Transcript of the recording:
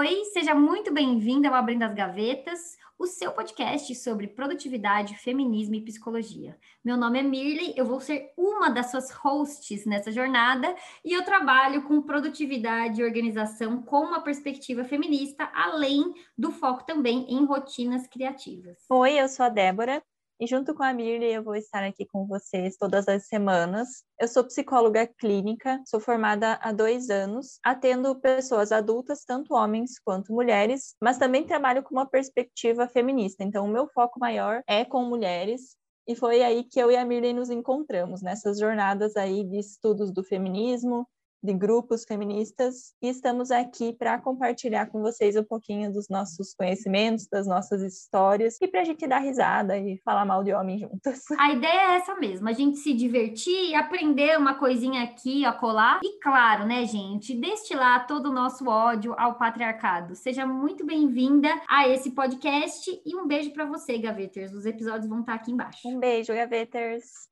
Oi, seja muito bem-vinda ao Abrindo as Gavetas, o seu podcast sobre produtividade, feminismo e psicologia. Meu nome é Mirley, eu vou ser uma das suas hosts nessa jornada e eu trabalho com produtividade e organização com uma perspectiva feminista, além do foco também em rotinas criativas. Oi, eu sou a Débora, e junto com a Mirley eu vou estar aqui com vocês todas as semanas. Eu sou psicóloga clínica, sou formada há dois anos, atendo pessoas adultas, tanto homens quanto mulheres, mas também trabalho com uma perspectiva feminista. Então, o meu foco maior é com mulheres e foi aí que eu e a Mirley nos encontramos, nessas jornadas aí de estudos do feminismo, de grupos feministas e estamos aqui para compartilhar com vocês um pouquinho dos nossos conhecimentos, das nossas histórias e para a gente dar risada e falar mal de homem juntas. A ideia é essa mesmo, a gente se divertir e aprender uma coisinha aqui, a colar e claro, né, gente, destilar todo o nosso ódio ao patriarcado. Seja muito bem-vinda a esse podcast e um beijo para você, Gaveters. Os episódios vão estar aqui embaixo. Um beijo, Gaveters.